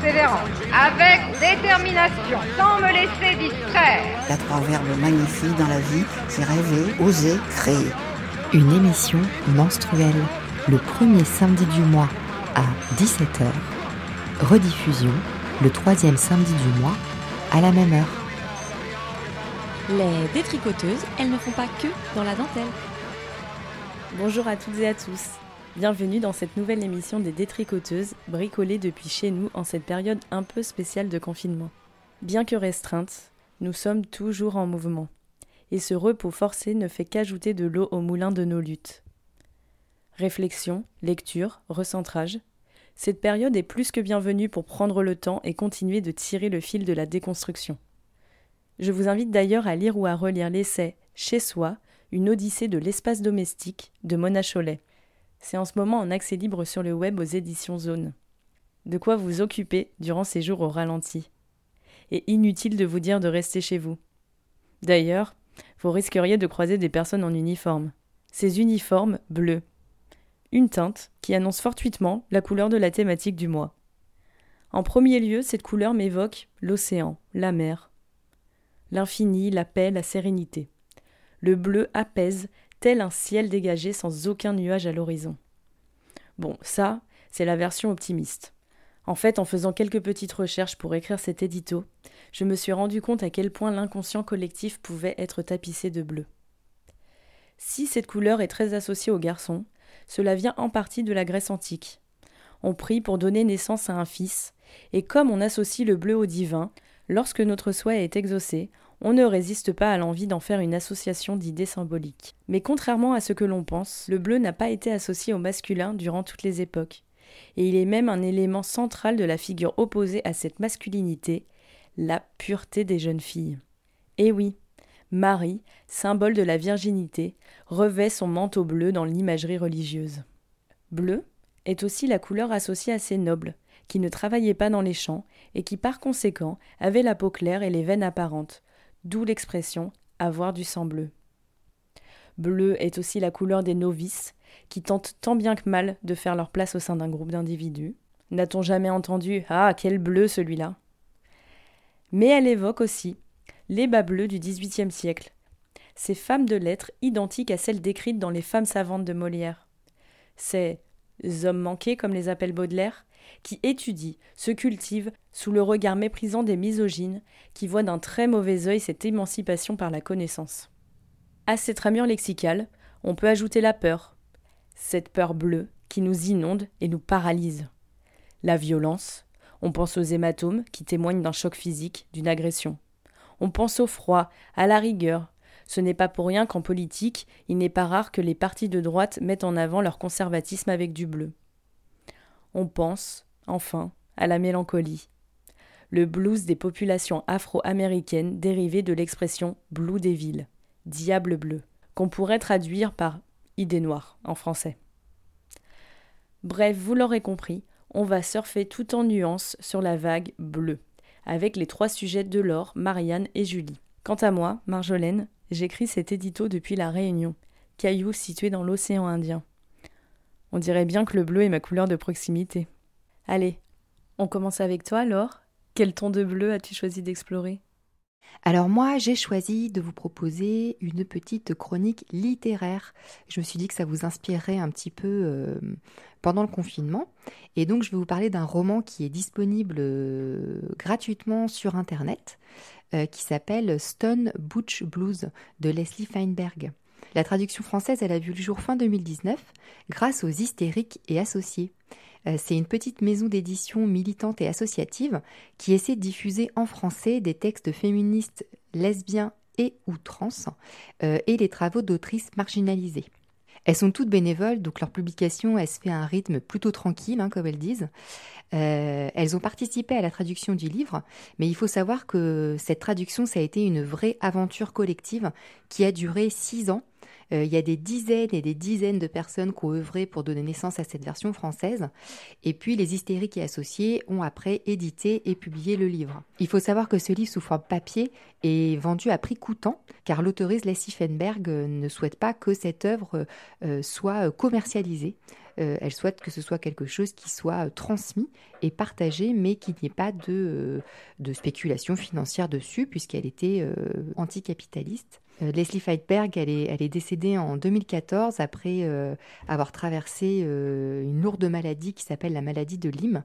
persévérance, avec détermination, sans me laisser distraire. Il y a trois verbes magnifiques dans la vie, c'est rêver, oser, créer. Une émission menstruelle, le premier samedi du mois à 17h. Rediffusion, le troisième samedi du mois à la même heure. Les détricoteuses, elles ne font pas que dans la dentelle. Bonjour à toutes et à tous. Bienvenue dans cette nouvelle émission des détricoteuses, bricolée depuis chez nous en cette période un peu spéciale de confinement. Bien que restreinte, nous sommes toujours en mouvement. Et ce repos forcé ne fait qu'ajouter de l'eau au moulin de nos luttes. Réflexion, lecture, recentrage. Cette période est plus que bienvenue pour prendre le temps et continuer de tirer le fil de la déconstruction. Je vous invite d'ailleurs à lire ou à relire l'essai Chez soi, une odyssée de l'espace domestique de Mona Cholet. C'est en ce moment en accès libre sur le web aux éditions Zone. De quoi vous occuper durant ces jours au ralenti. Et inutile de vous dire de rester chez vous. D'ailleurs, vous risqueriez de croiser des personnes en uniforme. Ces uniformes bleus. Une teinte qui annonce fortuitement la couleur de la thématique du mois. En premier lieu, cette couleur m'évoque l'océan, la mer, l'infini, la paix, la sérénité. Le bleu apaise, tel un ciel dégagé sans aucun nuage à l'horizon. Bon, ça, c'est la version optimiste. En fait, en faisant quelques petites recherches pour écrire cet édito, je me suis rendu compte à quel point l'inconscient collectif pouvait être tapissé de bleu. Si cette couleur est très associée aux garçons, cela vient en partie de la Grèce antique. On prie pour donner naissance à un fils, et comme on associe le bleu au divin, lorsque notre souhait est exaucé, on ne résiste pas à l'envie d'en faire une association d'idées symboliques. Mais contrairement à ce que l'on pense, le bleu n'a pas été associé au masculin durant toutes les époques. Et il est même un élément central de la figure opposée à cette masculinité, la pureté des jeunes filles. Et oui, Marie, symbole de la virginité, revêt son manteau bleu dans l'imagerie religieuse. Bleu est aussi la couleur associée à ces nobles, qui ne travaillaient pas dans les champs et qui par conséquent avaient la peau claire et les veines apparentes, d'où l'expression avoir du sang bleu. Bleu est aussi la couleur des novices, qui tentent tant bien que mal de faire leur place au sein d'un groupe d'individus. N'a-t-on jamais entendu Ah, quel bleu celui-là Mais elle évoque aussi les bas bleus du XVIIIe siècle, ces femmes de lettres identiques à celles décrites dans les femmes savantes de Molière. Ces hommes manqués, comme les appelle Baudelaire, qui étudient, se cultivent sous le regard méprisant des misogynes qui voient d'un très mauvais œil cette émancipation par la connaissance. À cette ramure lexicale, on peut ajouter la peur, cette peur bleue qui nous inonde et nous paralyse. La violence, on pense aux hématomes qui témoignent d'un choc physique, d'une agression. On pense au froid, à la rigueur. Ce n'est pas pour rien qu'en politique, il n'est pas rare que les partis de droite mettent en avant leur conservatisme avec du bleu. On pense, enfin, à la mélancolie. Le blues des populations afro-américaines dérivé de l'expression blue des villes, diable bleu, qu'on pourrait traduire par idée noire en français. Bref, vous l'aurez compris, on va surfer tout en nuances sur la vague bleue, avec les trois sujets de l'or, Marianne et Julie. Quant à moi, Marjolaine, j'écris cet édito depuis la Réunion, caillou situé dans l'océan Indien. On dirait bien que le bleu est ma couleur de proximité. Allez, on commence avec toi, Laure. Quel ton de bleu as-tu choisi d'explorer? Alors moi, j'ai choisi de vous proposer une petite chronique littéraire. Je me suis dit que ça vous inspirerait un petit peu euh, pendant le confinement. Et donc, je vais vous parler d'un roman qui est disponible euh, gratuitement sur Internet, euh, qui s'appelle Stone Butch Blues de Leslie Feinberg. La traduction française, a vu le jour fin 2019 grâce aux hystériques et associés. Euh, c'est une petite maison d'édition militante et associative qui essaie de diffuser en français des textes féministes, lesbiens et ou trans euh, et les travaux d'autrices marginalisées. Elles sont toutes bénévoles, donc leur publication, se fait à un rythme plutôt tranquille, hein, comme elles disent. Euh, elles ont participé à la traduction du livre, mais il faut savoir que cette traduction, ça a été une vraie aventure collective qui a duré six ans il y a des dizaines et des dizaines de personnes qui ont œuvré pour donner naissance à cette version française. Et puis les hystériques et associés ont après édité et publié le livre. Il faut savoir que ce livre sous forme papier est vendu à prix coûtant, car l'auteuriste Leslie Fenberg euh, ne souhaite pas que cette œuvre euh, soit commercialisée. elle souhaite que ce soit quelque chose qui soit transmis et partagé, mais qu'il n'y ait pas de, de spéculation financière dessus, puisqu'elle était anticapitaliste. Euh, Leslie Feitberg, elle est, elle est décédée en 2014 après euh, avoir traversé euh, une lourde maladie qui s'appelle la maladie de Lyme.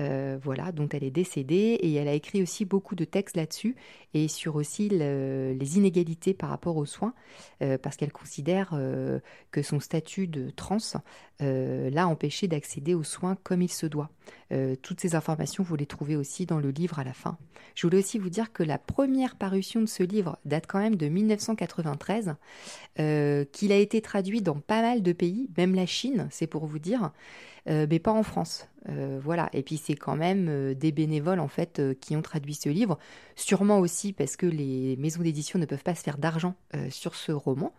Euh, voilà, dont elle est décédée et elle a écrit aussi beaucoup de textes là-dessus et sur aussi les inégalités par rapport aux soins euh, parce qu'elle considère euh, que son statut de trans l'a empêché d'accéder aux soins comme il se doit. toutes ces informations, vous les trouvez aussi dans le livre à la fin. Je voulais aussi vous dire que la première parution de ce livre date quand même de 1993, qu'il a été traduit dans pas mal de pays, même la Chine, c'est pour vous dire. Mais pas en France. Euh, voilà. Et puis c'est quand même euh, des bénévoles en fait qui ont traduit ce livre, sûrement aussi parce que les maisons d'édition ne peuvent pas se faire d'argent sur ce roman.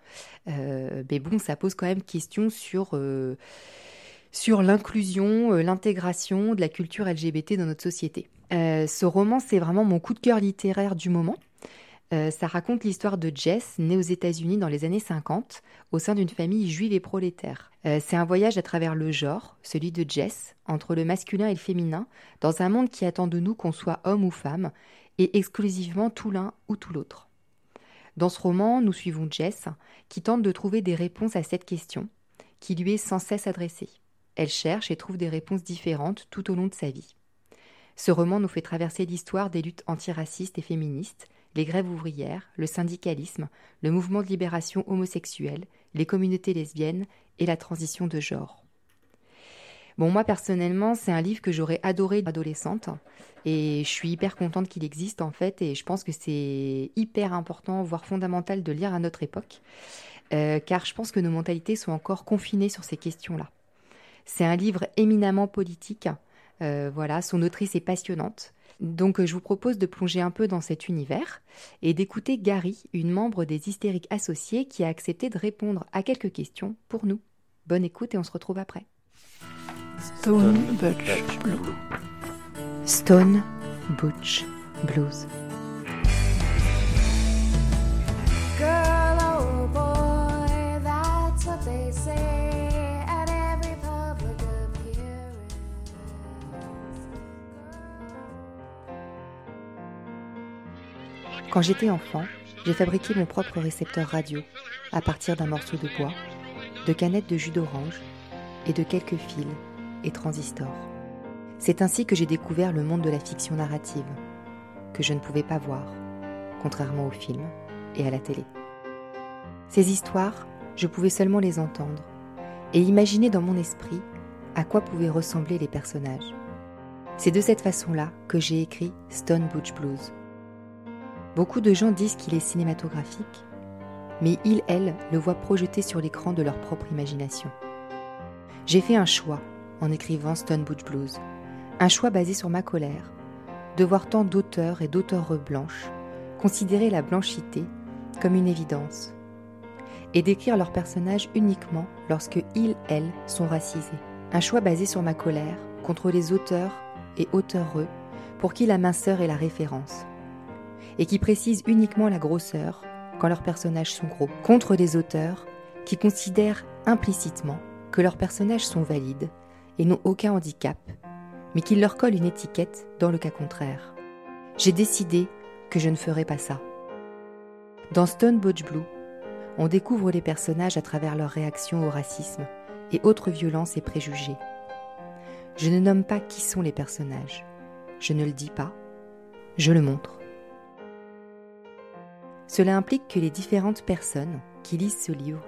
mais bon, ça pose quand même question sur sur l'inclusion, l'intégration de la culture LGBT dans notre société. ce roman, c'est vraiment mon coup de cœur littéraire du moment. Euh, ça raconte l'histoire de Jess, née aux États-Unis dans les années 50, au sein d'une famille juive et prolétaire. Euh, c'est un voyage à travers le genre, celui de Jess, entre le masculin et le féminin, dans un monde qui attend de nous qu'on soit homme ou femme, et exclusivement tout l'un ou tout l'autre. Dans ce roman, nous suivons Jess, qui tente de trouver des réponses à cette question, qui lui est sans cesse adressée. Elle cherche et trouve des réponses différentes tout au long de sa vie. Ce roman nous fait traverser l'histoire des luttes antiracistes et féministes, les grèves ouvrières, le syndicalisme, le mouvement de libération homosexuelle, les communautés lesbiennes et la transition de genre. Bon, moi personnellement, c'est un livre que j'aurais adoré adolescente et je suis hyper contente qu'il existe en fait et je pense que c'est hyper important, voire fondamental de lire à notre époque, euh, car je pense que nos mentalités sont encore confinées sur ces questions-là. C'est un livre éminemment politique, euh, voilà, son autrice est passionnante, donc je vous propose de plonger un peu dans cet univers et d'écouter Gary, une membre des hystériques associés qui a accepté de répondre à quelques questions pour nous. Bonne écoute et on se retrouve après. Stone Butch Blues. Stone Butch Blues. Quand j'étais enfant, j'ai fabriqué mon propre récepteur radio à partir d'un morceau de bois, de canettes de jus d'orange et de quelques fils et transistors. C'est ainsi que j'ai découvert le monde de la fiction narrative, que je ne pouvais pas voir, contrairement aux films et à la télé. Ces histoires, je pouvais seulement les entendre et imaginer dans mon esprit à quoi pouvaient ressembler les personnages. C'est de cette façon-là que j'ai écrit Stone Butch Blues, Beaucoup de gens disent qu'il est cinématographique, mais ils, elles, le voient projeté sur l'écran de leur propre imagination. J'ai fait un choix en écrivant Stone Butch Blues, un choix basé sur ma colère, de voir tant d'auteurs et d'auteurs blanches considérer la blanchité comme une évidence, et d'écrire leurs personnages uniquement lorsque ils, elles, sont racisés. Un choix basé sur ma colère contre les auteurs et auteureux pour qui la minceur est la référence et qui précisent uniquement la grosseur quand leurs personnages sont gros, contre des auteurs qui considèrent implicitement que leurs personnages sont valides et n'ont aucun handicap, mais qui leur collent une étiquette dans le cas contraire. J'ai décidé que je ne ferai pas ça. Dans Stone Butch Blue, on découvre les personnages à travers leurs réactions au racisme et autres violences et préjugés. Je ne nomme pas qui sont les personnages. Je ne le dis pas. Je le montre. Cela implique que les différentes personnes qui lisent ce livre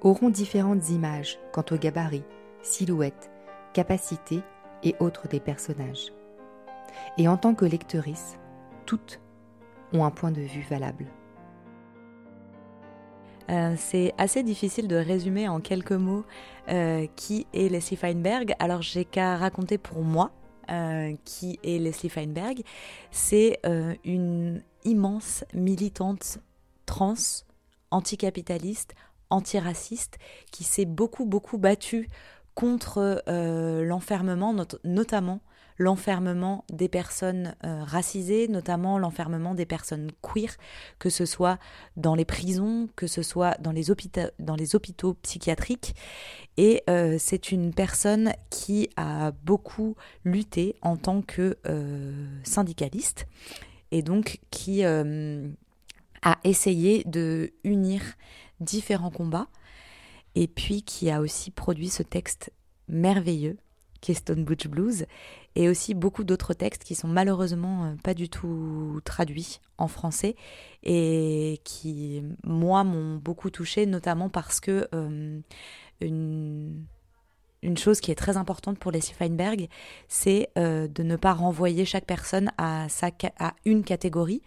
auront différentes images quant au gabarit, silhouette, capacité et autres des personnages. Et en tant que lectrices, toutes ont un point de vue valable. Euh, c'est assez difficile de résumer en quelques mots euh, qui est Leslie Feinberg. Alors j'ai qu'à raconter pour moi euh, qui est Leslie Feinberg. C'est une immense militante trans, anticapitaliste, antiraciste, qui s'est beaucoup beaucoup battue contre l'enfermement, notamment l'enfermement des personnes euh, racisées, notamment l'enfermement des personnes queer, que ce soit dans les prisons, que ce soit dans les, hôpitaux, psychiatriques. Et euh, c'est une personne qui a beaucoup lutté en tant que euh, syndicaliste et donc qui a essayé de unir différents combats et puis qui a aussi produit ce texte merveilleux qui est Stone Butch Blues et aussi beaucoup d'autres textes qui sont malheureusement euh, pas du tout traduits en français et qui, moi, m'ont beaucoup touché, notamment parce que euh, une, chose qui est très importante pour Leslie Feinberg, c'est euh, de ne pas renvoyer chaque personne à, sa, à une catégorie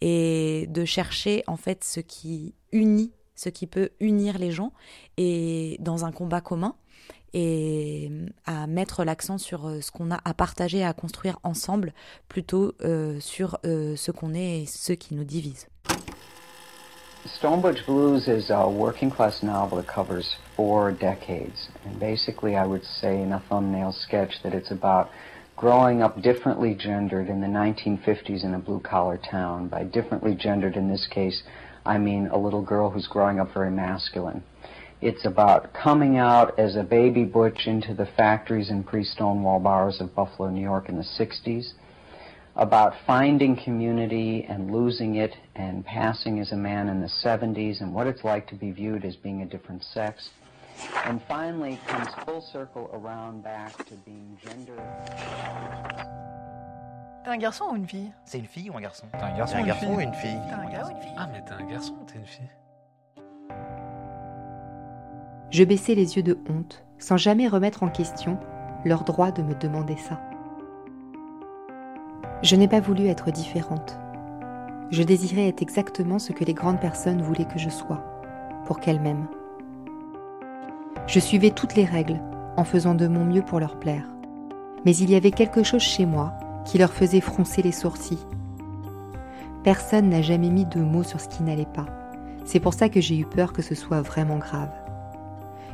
et de chercher en fait ce qui unit, ce qui peut unir les gens et dans un combat commun et euh, à mettre l'accent sur euh, ce qu'on a à partager, à construire ensemble, plutôt euh, sur euh, ce qu'on est et ce qui nous divise. Stonebridge Blues is a working class novel that covers four decades. And basically, I would say in a thumbnail sketch that it's about growing up differently gendered in the 1950s in a blue collar town. By differently gendered in this case, I mean a little girl who's growing up very masculine. It's about coming out as a baby butch into the factories and pre-Stonewall bars of Buffalo, New York in the 60s, about finding community and losing it and passing as a man in the 70s and what it's like to be viewed as being a different sex. And finally comes full circle around back to being gender. T'es un garçon ou une fille? C'est une fille ou un garçon? T'es un garçon, un ou une garçon fille ou une fille? T'es un gars ou une fille? Ah, mais t'es un garçon ou t'es une fille Je baissais les yeux de honte, sans jamais remettre en question leur droit de me demander ça. Je n'ai pas voulu être différente. Je désirais être exactement ce que les grandes personnes voulaient que je sois, pour qu'elles m'aiment. Je suivais toutes les règles, en faisant de mon mieux pour leur plaire. Mais il y avait quelque chose chez moi qui leur faisait froncer les sourcils. Personne n'a jamais mis de mots sur ce qui n'allait pas. C'est pour ça que j'ai eu peur que ce soit vraiment grave.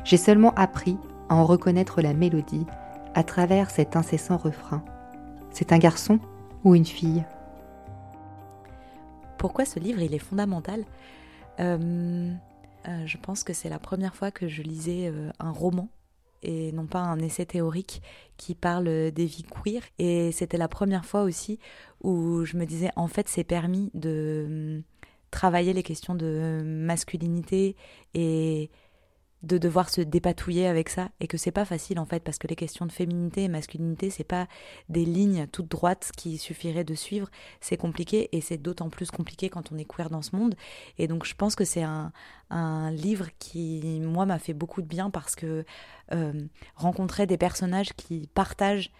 J'ai seulement appris à en reconnaître la mélodie à travers cet incessant refrain. C'est un garçon ou une fille? Pourquoi ce livre il est fondamental? Euh, euh, Je pense que c'est la première fois que je lisais euh, un roman et non pas un essai théorique qui parle des vies queer. Et c'était la première fois aussi où je me disais en fait c'est permis de hum, travailler les questions de masculinité et de devoir se dépatouiller avec ça et que c'est pas facile en fait parce que les questions de féminité et masculinité c'est pas des lignes toutes droites qui suffiraient de suivre. C'est compliqué et c'est d'autant plus compliqué quand on est queer dans ce monde. Et donc je pense que c'est un, un livre qui moi m'a fait beaucoup de bien parce que euh, rencontrer des personnages qui partagent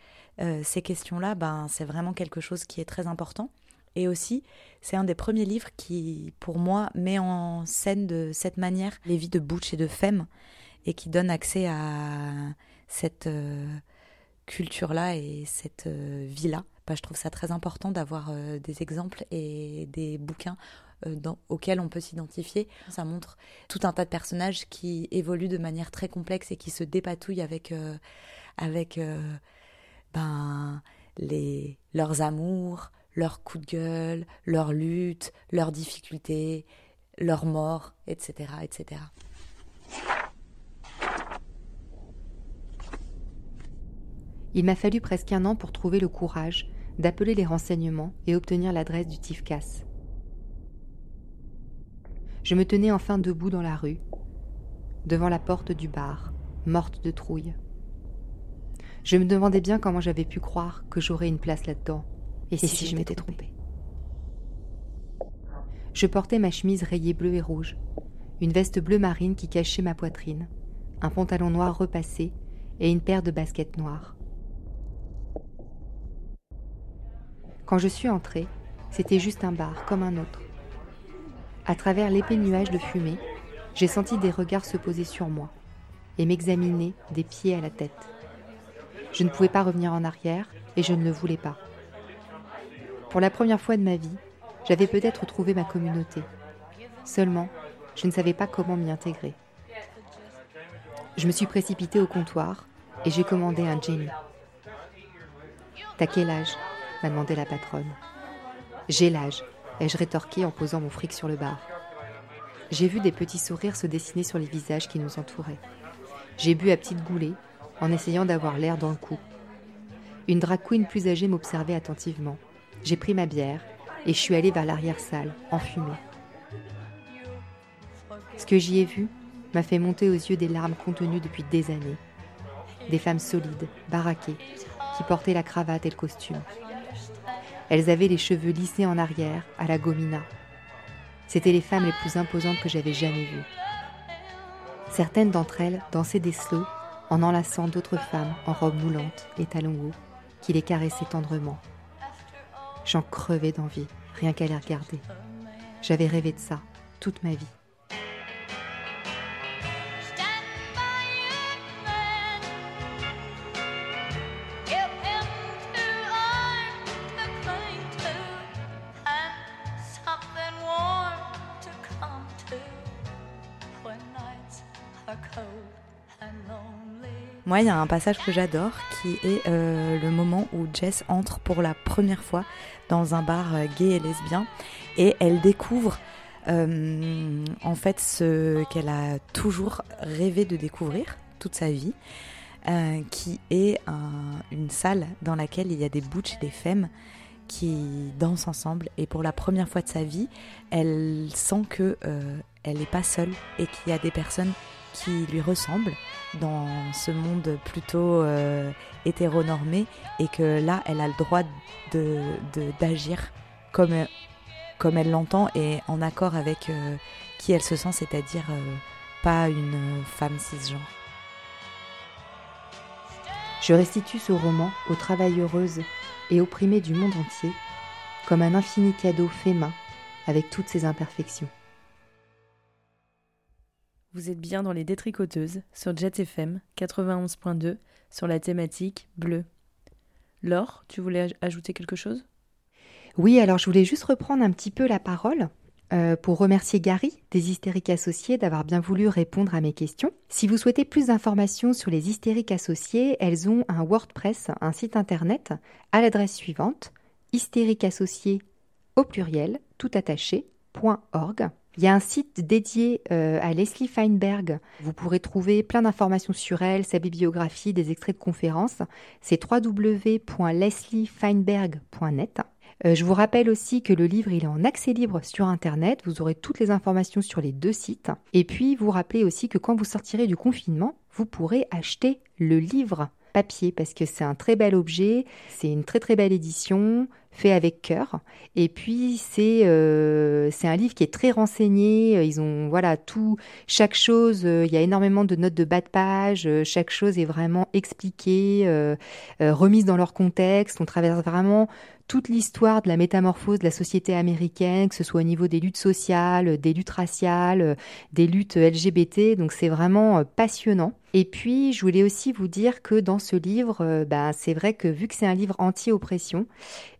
euh, ces questions là ben c'est vraiment quelque chose qui est très important et aussi, c'est un des premiers livres qui, pour moi, met en scène de cette manière les vies de Butch et de Femme et qui donne accès à cette euh, culture-là et cette euh, vie-là. Bah, je trouve ça très important d'avoir euh, des exemples et des bouquins dans, auxquels on peut s'identifier. Ça montre tout un tas de personnages qui évoluent de manière très complexe et qui se dépatouillent avec, avec ben, les, leurs amours, leurs coups de gueule, leurs luttes, leurs difficultés, leurs morts, etc. etc. Il m'a fallu presque un an pour trouver le courage d'appeler les renseignements et obtenir l'adresse du TIFCAS. Je me tenais enfin debout dans la rue, devant la porte du bar, morte de trouille. Je me demandais bien comment j'avais pu croire que j'aurais une place là-dedans, et, si, je m'étais trompée. Je portais ma chemise rayée bleu et rouge, une veste bleu marine qui cachait ma poitrine, un pantalon noir repassé et une paire de baskets noires. Quand je suis entrée, c'était juste un bar comme un autre. À travers l'épais nuage de fumée, j'ai senti des regards se poser sur moi et m'examiner des pieds à la tête. Je ne pouvais pas revenir en arrière et je ne le voulais pas. Pour la première fois de ma vie, j'avais peut-être trouvé ma communauté. Seulement, je ne savais pas comment m'y intégrer. Je me suis précipitée au comptoir et j'ai commandé un Jenny. T'as quel âge? m'a demandé la patronne. J'ai l'âge, ai-je rétorqué en posant mon fric sur le bar. J'ai vu des petits sourires se dessiner sur les visages qui nous entouraient. J'ai bu à petites goulées en essayant d'avoir l'air dans le coup. Une drag queen plus âgée m'observait attentivement. J'ai pris ma bière et je suis allée vers l'arrière-salle, enfumée. Ce que j'y ai vu m'a fait monter aux yeux des larmes contenues depuis des années. Des femmes solides, baraquées, qui portaient la cravate et le costume. Elles avaient les cheveux lissés en arrière, à la gomina. C'étaient les femmes les plus imposantes que j'avais jamais vues. Certaines d'entre elles dansaient des slows en enlaçant d'autres femmes en robes moulantes et talons hauts qui les caressaient tendrement. J'en crevais d'envie, rien qu'à les regarder. J'avais rêvé de ça toute ma vie. Il y a un passage que j'adore qui est euh, le moment où Jess entre pour la première fois dans un bar euh, gay et lesbien et elle découvre euh, en fait ce qu'elle a toujours rêvé de découvrir toute sa vie, qui est une salle dans laquelle il y a des butch et des femmes qui dansent ensemble et pour la première fois de sa vie, elle sent que elle n'est pas seule et qu'il y a des personnes qui lui ressemble dans ce monde plutôt euh, hétéronormé et que là, elle a le droit d'agir de, comme, elle l'entend et en accord avec euh, qui elle se sent, c'est-à-dire euh, pas une femme cisgenre. Je restitue ce roman aux travailleuses et opprimées du monde entier comme un infini cadeau fait main avec toutes ses imperfections. Vous êtes bien dans les détricoteuses sur Jet FM 91.2 sur la thématique bleue. Laure, tu voulais ajouter quelque chose? Oui, alors je voulais juste reprendre un petit peu la parole euh, pour remercier Gary des Hystériques Associés d'avoir bien voulu répondre à mes questions. Si vous souhaitez plus d'informations sur les Hystériques Associés, elles ont un WordPress, un site internet à l'adresse suivante hystériqueassociés au pluriel tout attaché .org. Il y a un site dédié euh, à Leslie Feinberg. Vous pourrez trouver plein d'informations sur elle, sa bibliographie, des extraits de conférences. C'est www.lesliefeinberg.net. Euh, je vous rappelle aussi que le livre est en accès libre sur Internet. Vous aurez toutes les informations sur les deux sites. Et puis vous rappelez aussi que quand vous sortirez du confinement, vous pourrez acheter le livre papier parce que c'est un très bel objet, c'est une très très belle édition, fait avec cœur. Et puis c'est euh, un livre qui est très renseigné. Ils ont voilà tout, chaque chose. Euh, il y a énormément de notes de bas de page. Euh, chaque chose est vraiment expliquée, remise dans leur contexte. On traverse vraiment toute l'histoire de la métamorphose de la société américaine, que ce soit au niveau des luttes sociales, des luttes raciales, des luttes LGBT. Donc c'est vraiment passionnant. Et puis je voulais aussi vous dire que dans ce livre, ben, c'est vrai que vu que c'est un livre anti-oppression,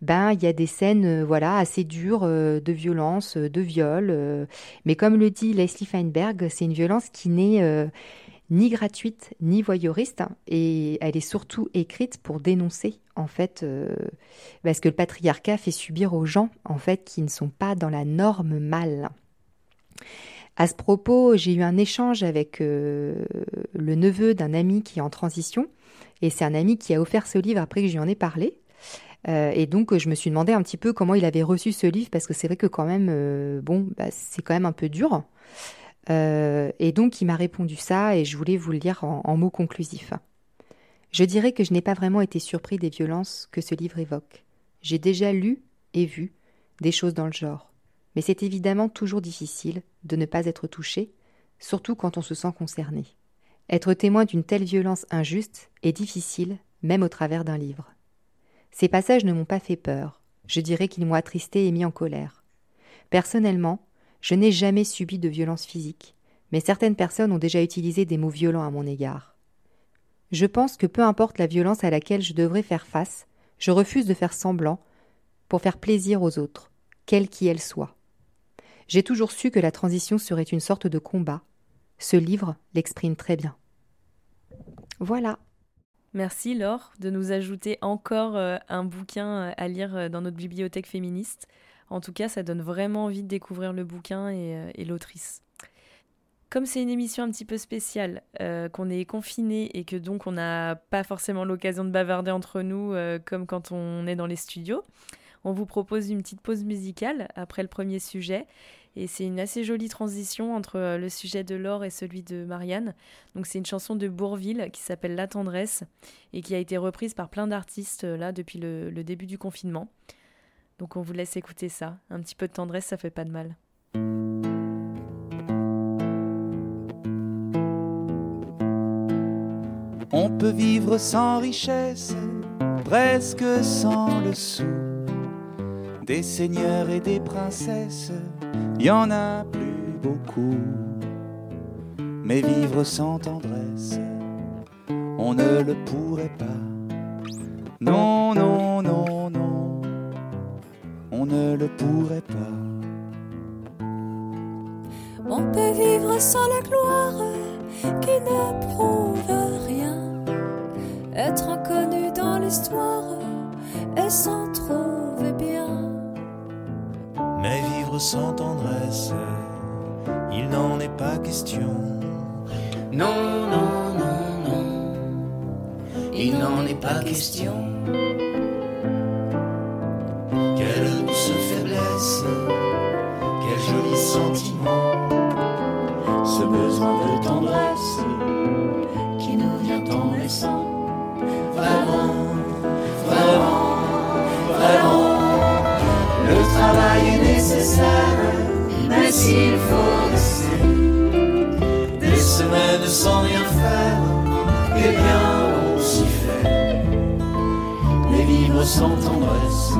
ben il y a des scènes euh, voilà assez dures euh, de violence, euh, de viol. mais comme le dit Leslie Feinberg, c'est une violence qui n'est ni gratuite ni voyeuriste et elle est surtout écrite pour dénoncer en fait parce que le patriarcat fait subir aux gens en fait qui ne sont pas dans la norme mâle. À ce propos, j'ai eu un échange avec le neveu d'un ami qui est en transition et c'est un ami qui a offert ce livre après que j'y en ai parlé. Euh, et donc, je me suis demandé un petit peu comment il avait reçu ce livre, parce que c'est vrai que quand même, euh, bon, bah, c'est quand même un peu dur. Euh, et donc, il m'a répondu ça, et je voulais vous le lire en, en mots conclusifs. Je dirais que je n'ai pas vraiment été surpris des violences que ce livre évoque. J'ai déjà lu et vu des choses dans le genre. Mais c'est évidemment toujours difficile de ne pas être touché, surtout quand on se sent concerné. Être témoin d'une telle violence injuste est difficile, même au travers d'un livre. Ces passages ne m'ont pas fait peur, je dirais qu'ils m'ont attristé et mis en colère. Personnellement, je n'ai jamais subi de violence physique, mais certaines personnes ont déjà utilisé des mots violents à mon égard. Je pense que peu importe la violence à laquelle je devrais faire face, je refuse de faire semblant pour faire plaisir aux autres, quelle qu'elle soit. J'ai toujours su que la transition serait une sorte de combat. Ce livre l'exprime très bien. Voilà. Merci Laure de nous ajouter encore euh, un bouquin euh, à lire euh, dans notre bibliothèque féministe. En tout cas, ça donne vraiment envie de découvrir le bouquin et, l'autrice. Comme c'est une émission un petit peu spéciale, qu'on est confiné et que donc on n'a pas forcément l'occasion de bavarder entre nous comme quand on est dans les studios, on vous propose une petite pause musicale après le premier sujet et c'est une assez jolie transition entre euh, le sujet de Laure et celui de Marianne. Donc c'est une chanson de Bourville qui s'appelle La tendresse et qui a été reprise par plein d'artistes euh, là depuis le début du confinement. Donc on vous laisse écouter ça. Un petit peu de tendresse, ça fait pas de mal. On peut vivre sans richesse, presque sans le sou. Des seigneurs et des princesses y en a plus beaucoup. Mais vivre sans tendresse, on ne le pourrait pas. Non, non, non, non, on ne le pourrait pas. On peut vivre sans la gloire qui ne prouve rien. Être inconnu dans l'histoire et s'en trouver bien sans tendresse, il n'en est pas question. Non, non, non, non, il n'en est pas question. Joli sentiment, ce besoin de tendresse qui nous vient en naissant. Vraiment, vraiment, vraiment. Le travail est nécessaire, mais s'il faut rester des semaines sans rien faire, eh bien on s'y fait. Mais vivre sans tendresse,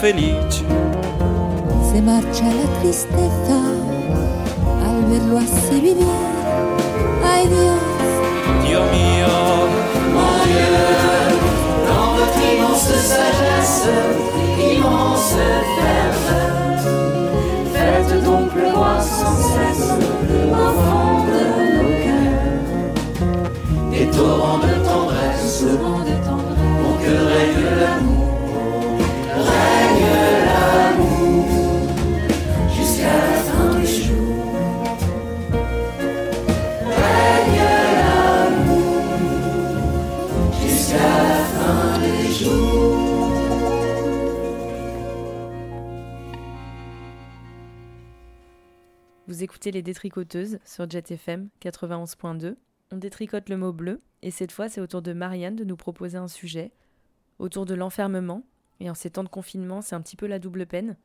feliz. Les détricoteuses sur Jet FM 91.2. On détricote le mot bleu et cette fois c'est au tour de Marianne de nous proposer un sujet autour de l'enfermement. Et en ces temps de confinement, c'est un petit peu la double peine.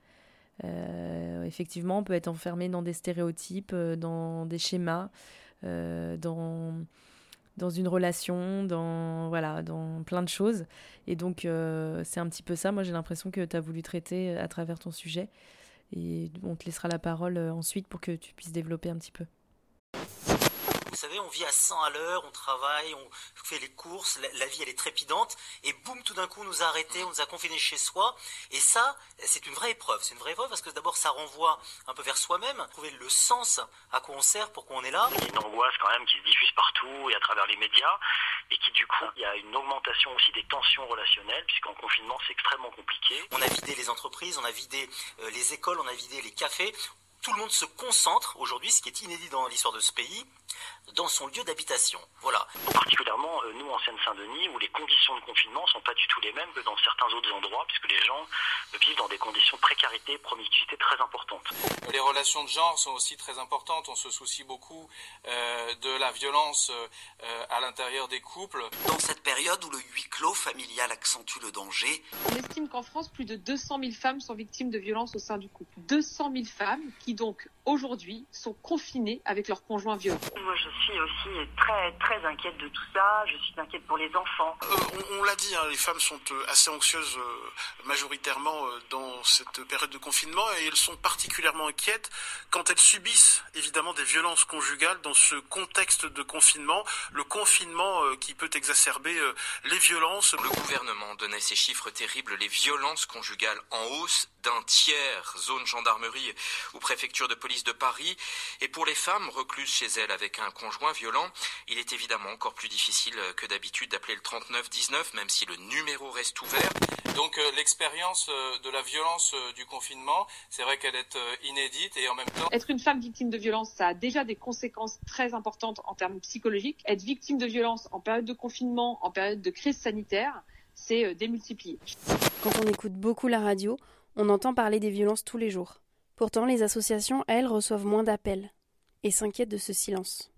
Euh, effectivement, on peut être enfermé dans des stéréotypes, euh, dans des schémas, dans dans une relation, dans voilà, dans plein de choses. Et donc c'est un petit peu ça. Moi, j'ai l'impression que tu as voulu traiter à travers ton sujet. Et on te laissera la parole ensuite pour que tu puisses développer un petit peu. Vous savez, on vit à 100 à l'heure, on travaille, on fait les courses, la, vie elle est trépidante, et boum, tout d'un coup on nous a arrêtés, on nous a confinés chez soi, et ça, c'est une vraie épreuve. C'est une vraie épreuve parce que d'abord ça renvoie un peu vers soi-même, trouver le sens à quoi on sert, pourquoi on est là. Il y a une angoisse quand même qui se diffuse partout et à travers les médias, et qui du coup, il y a une augmentation aussi des tensions relationnelles, puisqu'en confinement c'est extrêmement compliqué. On a vidé les entreprises, on a vidé euh, les écoles, on a vidé les cafés, tout le monde se concentre aujourd'hui, ce qui est inédit dans l'histoire de ce pays, dans son lieu d'habitation. Voilà. Particulièrement, euh, nous, en Seine-Saint-Denis, où les conditions de confinement ne sont pas du tout les mêmes que dans certains autres endroits, puisque les gens vivent dans des conditions de précarité, promiscuité très importantes. Les relations de genre sont aussi très importantes. On se soucie beaucoup euh, de la violence euh, à l'intérieur des couples. Dans cette période où le huis clos familial accentue le danger. On estime qu'en France, plus de 200 000 femmes sont victimes de violences au sein du couple. 200 000 femmes qui donc aujourd'hui sont confinées avec leur conjoint violent. Moi, je suis aussi très très inquiète de tout ça. Je suis inquiète pour les enfants. Euh, on, l'a dit, hein, les femmes sont euh, assez anxieuses euh, majoritairement dans cette période de confinement et elles sont particulièrement inquiètes quand elles subissent évidemment des violences conjugales dans ce contexte de confinement, le confinement qui peut exacerber les violences. Le gouvernement donnait ces chiffres terribles, les violences conjugales en hausse d'un tiers, zone gendarmerie ou préfecture de police de Paris. Et pour les femmes recluses chez elles avec un conjoint violent, il est évidemment encore plus difficile que d'habitude d'appeler le 3919, même si le numéro reste ouvert. Donc euh, l'expérience euh, de la violence euh, du confinement, c'est vrai qu'elle est inédite et en même temps... Être une femme victime de violence, ça a déjà des conséquences très importantes en termes psychologiques. Être victime de violence en période de confinement, en période de crise sanitaire, c'est démultiplié. Quand on écoute beaucoup la radio, on entend parler des violences tous les jours. Pourtant, les associations, elles, reçoivent moins d'appels et s'inquiètent de ce silence.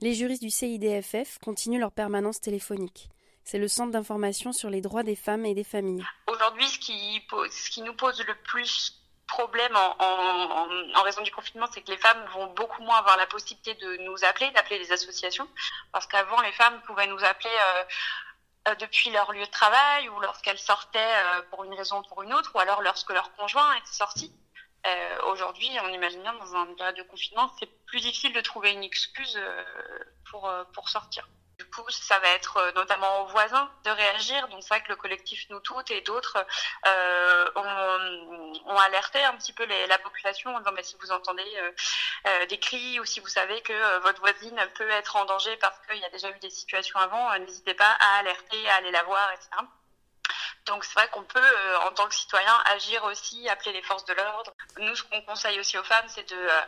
Les juristes du CIDFF continuent leur permanence téléphonique. C'est le centre d'information sur les droits des femmes et des familles. Aujourd'hui, ce qui, nous pose le plus problème en, raison du confinement, c'est que les femmes vont beaucoup moins avoir la possibilité de nous appeler, d'appeler les associations, parce qu'avant, les femmes pouvaient nous appeler euh, depuis leur lieu de travail ou lorsqu'elles sortaient euh, pour une raison ou pour une autre, ou alors lorsque leur conjoint était sorti. Euh, Aujourd'hui, on imagine bien dans un période de confinement, c'est plus difficile de trouver une excuse pour, pour sortir. Du coup, ça va être euh, notamment aux voisins de réagir. Donc, c'est vrai que le collectif Nous Toutes et d'autres euh, ont, alerté un petit peu la population en disant bah, si vous entendez euh, des cris ou si vous savez que votre voisine peut être en danger parce qu'il y a déjà eu des situations avant, n'hésitez pas à alerter, à aller la voir, etc. Donc c'est vrai qu'on peut, euh, en tant que citoyen, agir aussi, appeler les forces de l'ordre. Nous, ce qu'on conseille aussi aux femmes, c'est de, euh,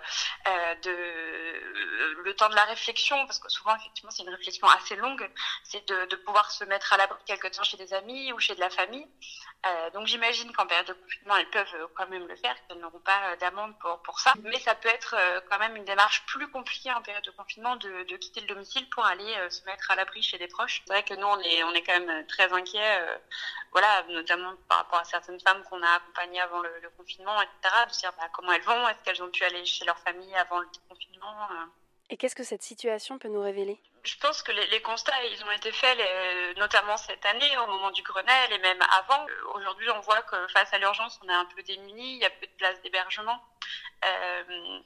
euh, de le temps de la réflexion, parce que souvent, effectivement, c'est une réflexion assez longue, c'est de, pouvoir se mettre à l'abri quelque temps chez des amis ou chez de la famille. donc j'imagine qu'en période de confinement, elles peuvent quand même le faire, qu'elles n'auront pas d'amende pour, pour ça. Mais ça peut être quand même une démarche plus compliquée en période de confinement de, de quitter le domicile pour aller se mettre à l'abri chez des proches. C'est vrai que nous, on est, on est quand même très inquiets. voilà, notamment par rapport à certaines femmes qu'on a accompagnées avant le, confinement, etc., de dire bah, comment elles vont, est-ce qu'elles ont pu aller chez leur famille avant le confinement? Euh. Et qu'est-ce que cette situation peut nous révéler? Je pense que les, constats, ils ont été faits, notamment cette année, au moment du Grenelle, et même avant. Aujourd'hui, on voit que face à l'urgence, on est un peu démunis, il y a peu de places d'hébergement. Euh,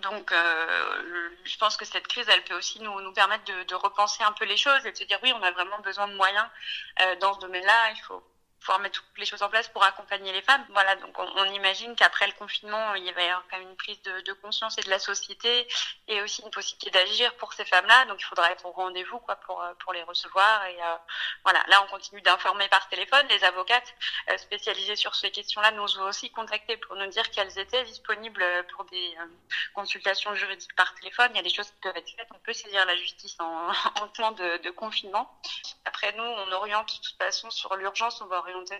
donc, euh, je pense que cette crise, elle peut aussi nous, permettre de, de, repenser un peu les choses et de se dire oui, on a vraiment besoin de moyens euh, dans ce domaine-là. Il faut pouvoir mettre toutes les choses en place pour accompagner les femmes. Voilà, donc on, imagine qu'après le confinement, il y avoir quand même une prise de, conscience et de la société et aussi une possibilité d'agir pour ces femmes-là. Donc il faudra être au rendez-vous quoi pour euh, pour les recevoir et euh, voilà. Là, on continue d'informer par téléphone. Les avocates euh, spécialisées sur ces questions-là nous ont aussi contactés pour nous dire qu'elles étaient disponibles pour des consultations juridiques par téléphone. Il y a des choses qui peuvent être faites. On peut saisir la justice en, en temps de, confinement. Après nous, on oriente de toute façon sur l'urgence.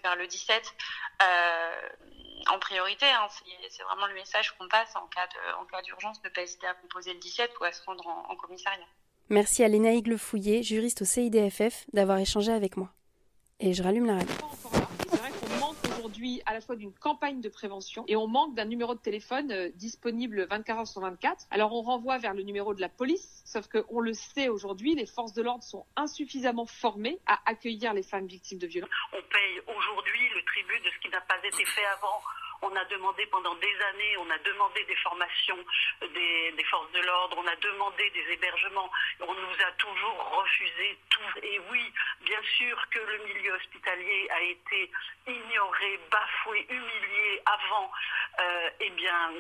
Vers le 17 euh, en priorité. Hein. c'est vraiment le message qu'on passe en cas d'urgence, ne pas hésiter à composer le 17 ou à se rendre en, commissariat. Merci à Fouillé, juriste au CIDFF, d'avoir échangé avec moi. Et je rallume la radio à la fois d'une campagne de prévention et on manque d'un numéro de téléphone euh, disponible 24 heures sur 24. Alors on renvoie vers le numéro de la police, sauf qu'on le sait aujourd'hui, les forces de l'ordre sont insuffisamment formées à accueillir les femmes victimes de violences. On paye aujourd'hui le tribut de ce qui n'a pas été fait avant. On a demandé pendant des années, on a demandé des formations des, des forces de l'ordre, on a demandé des hébergements, on nous a toujours refusé tout. Et oui, bien sûr que le milieu hospitalier a été ignoré, bafoué, humilié avant, euh, eh bien,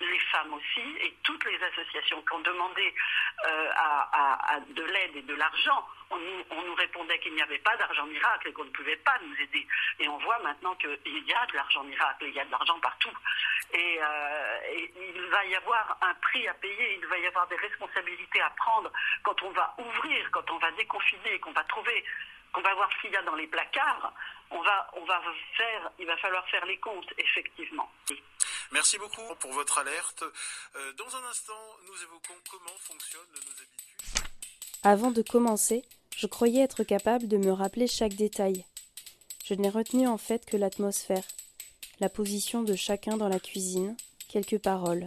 les femmes aussi, et toutes les associations qui ont demandé euh, à, de l'aide et de l'argent, on nous, on nous répondait qu'il n'y avait pas d'argent miracle et qu'on ne pouvait pas nous aider. Et on voit maintenant qu'il y a de l'argent miracle, de l'argent partout. Et, euh, et, il va y avoir un prix à payer, il va y avoir des responsabilités à prendre quand on va ouvrir, quand on va déconfiner, qu'on va trouver, qu'on va voir ce qu'il y a dans les placards. On va, on va faire, il va falloir faire les comptes, effectivement. Merci beaucoup pour votre alerte. Euh, dans un instant, nous évoquons comment fonctionnent nos habitudes. Avant de commencer, je croyais être capable de me rappeler chaque détail. Je n'ai retenu en fait que l'atmosphère, la position de chacun dans la cuisine, quelques paroles.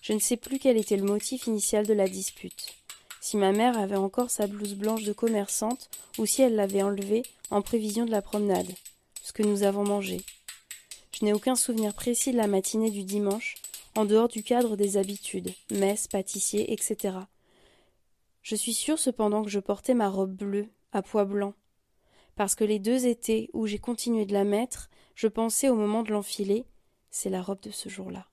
Je ne sais plus quel était le motif initial de la dispute. Si ma mère avait encore sa blouse blanche de commerçante ou si elle l'avait enlevée en prévision de la promenade, ce que nous avons mangé. Je n'ai aucun souvenir précis de la matinée du dimanche, en dehors du cadre des habitudes, messe, pâtissier, etc. Je suis sûre cependant que je portais ma robe bleue, à pois blanc. Parce que les deux étés où j'ai continué de la mettre, je pensais au moment de l'enfiler, c'est la robe de ce jour-là.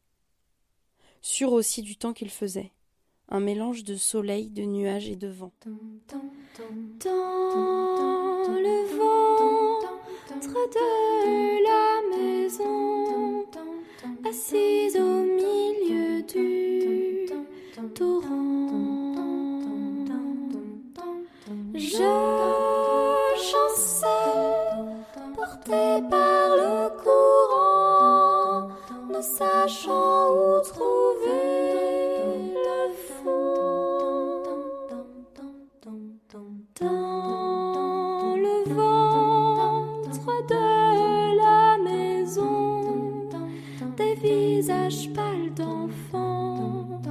Sûre aussi du temps qu'il faisait, un mélange de soleil, de nuages et de vent. Dans le de la maison, assise au milieu du torrent. Je chancelle, portée par le courant, ne sachant où trouver le fond. Dans le ventre de la maison, des visages pâles d'enfants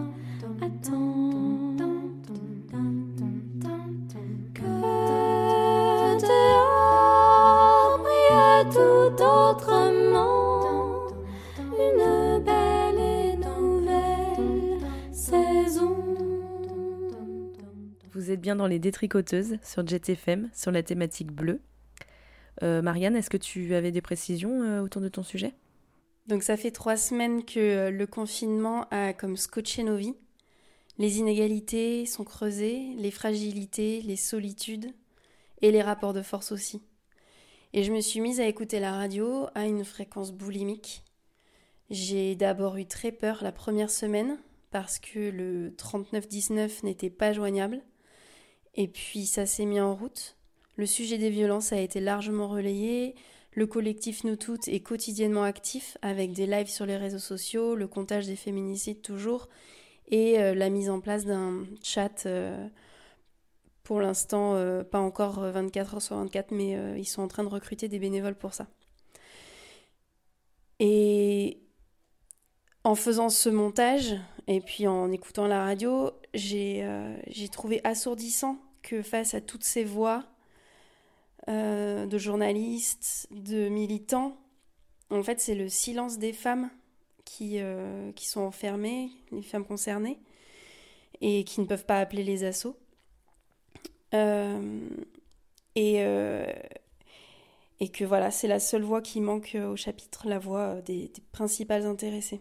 dans les détricoteuses sur JetFM sur la thématique bleue. Euh, Marianne, est-ce que tu avais des précisions euh, autour de ton sujet? Donc ça fait trois semaines que euh, le confinement a comme scotché nos vies. Les inégalités sont creusées, les fragilités, les solitudes et les rapports de force aussi. Et je me suis mise à écouter la radio à une fréquence boulimique. J'ai d'abord eu très peur la première semaine parce que le 3919 n'était pas joignable. Et puis ça s'est mis en route. Le sujet des violences a été largement relayé. Le collectif Nous Toutes est quotidiennement actif avec des lives sur les réseaux sociaux, le comptage des féminicides toujours et euh, la mise en place d'un chat. euh, pour l'instant, euh, pas encore euh, 24 heures sur 24, mais ils sont en train de recruter des bénévoles pour ça. Et en faisant ce montage et puis en écoutant la radio, j'ai euh, j'ai trouvé assourdissant que face à toutes ces voix euh, de journalistes, de militants, en fait, c'est le silence des femmes qui, euh, qui sont enfermées, les femmes concernées, et qui ne peuvent pas appeler les assauts. Et, que voilà, c'est la seule voix qui manque au chapitre, la voix des, des principales intéressées.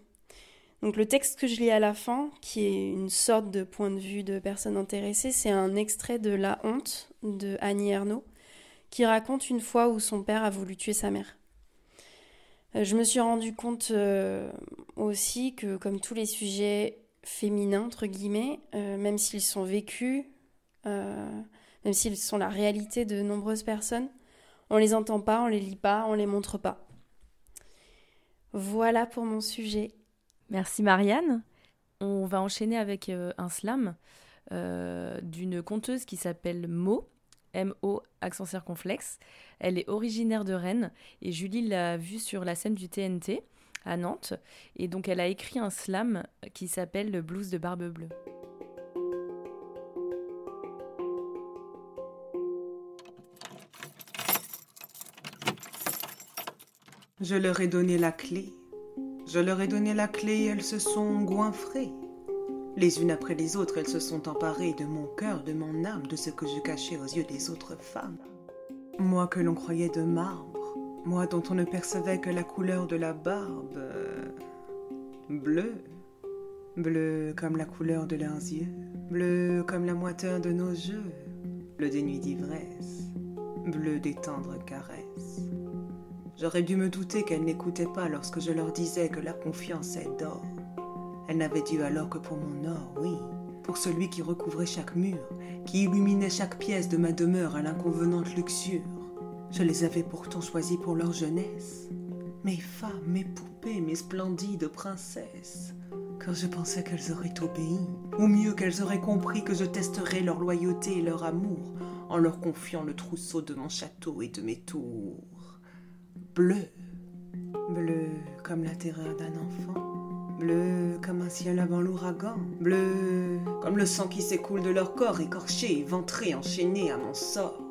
Donc le texte que je lis à la fin, qui est une sorte de point de vue de personnes intéressées, c'est un extrait de La honte de Annie Ernaux, qui raconte une fois où son père a voulu tuer sa mère. Euh, Je me suis rendu compte euh, aussi que, comme tous les sujets féminins, entre guillemets, euh, même s'ils sont vécus, même s'ils sont la réalité de nombreuses personnes, on les entend pas, on les lit pas, on les montre pas. Voilà pour mon sujet. Merci Marianne. On va enchaîner avec euh, un slam euh, d'une conteuse qui s'appelle Mo M-O, accent circonflexe. Elle est originaire de Rennes et Julie l'a vue sur la scène du TNT à Nantes. Et donc elle a écrit un slam qui s'appelle Le blues de Barbe Bleue. Je leur ai donné la clé. Je leur ai donné la clé et elles se sont goinfrées. Les unes après les autres, elles se sont emparées de mon cœur, de mon âme, de ce que je cachais aux yeux des autres femmes. Moi que l'on croyait de marbre, moi dont on ne percevait que la couleur de la barbe euh, bleue, bleue comme la couleur de leurs yeux, bleue comme la moiteur de nos jeux, bleu des nuits d'ivresse, bleu des tendres caresses. J'aurais dû me douter qu'elles n'écoutaient pas lorsque je leur disais que la confiance est d'or. Elles n'avaient Dieu alors que pour mon or, oui, pour celui qui recouvrait chaque mur, qui illuminait chaque pièce de ma demeure à l'inconvenante luxure. Je les avais pourtant choisies pour leur jeunesse. Mes femmes, mes poupées, mes splendides princesses. Car je pensais qu'elles auraient obéi, ou mieux qu'elles auraient compris que je testerais leur loyauté et leur amour en leur confiant le trousseau de mon château et de mes tours bleu, bleu comme la terreur d'un enfant, bleu comme un ciel avant l'ouragan, bleu comme le sang qui s'écoule de leur corps écorché, éventré, enchaîné à mon sort,